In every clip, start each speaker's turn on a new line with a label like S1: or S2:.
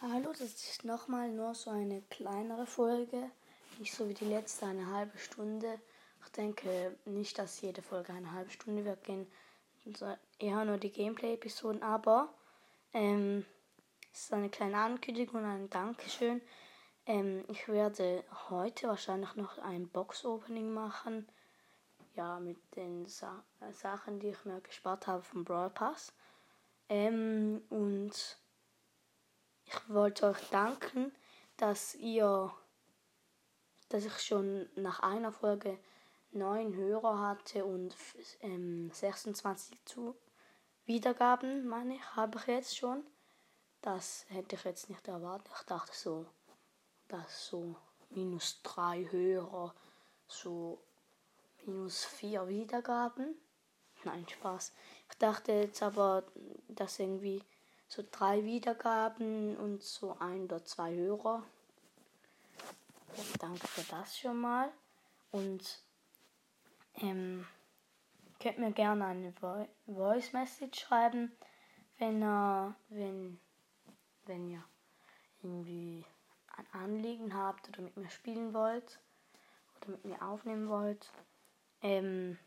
S1: Hallo, das ist nochmal nur so eine kleinere Folge. Nicht so wie die letzte, eine halbe Stunde. Ich denke nicht, dass jede Folge eine halbe Stunde wird gehen. Eher nur die Gameplay-Episoden, aber ähm, es ist eine kleine Ankündigung und ein Dankeschön. Ähm, ich werde heute wahrscheinlich noch ein Box-Opening machen. Ja, mit den Sa Sachen, die ich mir gespart habe vom Brawl Pass. Ähm, und wollte euch danken, dass ihr, dass ich schon nach einer Folge neun Hörer hatte und ähm, 26 zu Wiedergaben, meine ich, habe ich jetzt schon. Das hätte ich jetzt nicht erwartet. Ich dachte so, dass so minus drei Hörer, so minus vier Wiedergaben. Nein, Spaß. Ich dachte jetzt aber, dass irgendwie so drei Wiedergaben und so ein oder zwei Hörer. Ja, danke für das schon mal. Und ähm, könnt mir gerne eine Vo Voice Message schreiben, wenn ihr, wenn, wenn ihr irgendwie ein Anliegen habt oder mit mir spielen wollt oder mit mir aufnehmen wollt. Ähm,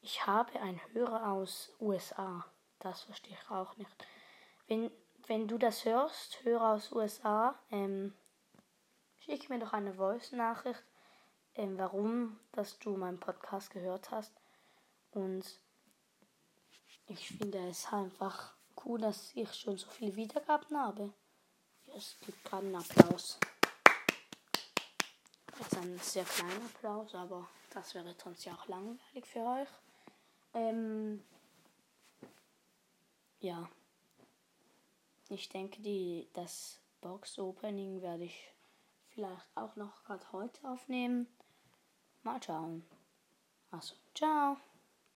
S1: ich habe einen Hörer aus USA. Das verstehe ich auch nicht. Wenn, wenn du das hörst, Hörer aus USA, ähm, schick mir doch eine Voice-Nachricht, ähm, warum, dass du meinen Podcast gehört hast. Und ich finde es einfach cool, dass ich schon so viele Wiedergaben habe. Es gibt gerade einen Applaus. Jetzt ein sehr kleiner Applaus, aber das wäre sonst ja auch langweilig für euch. Ähm, ja. Ich denke, die, das Box-Opening werde ich vielleicht auch noch gerade heute aufnehmen. Mal schauen. Also, ciao.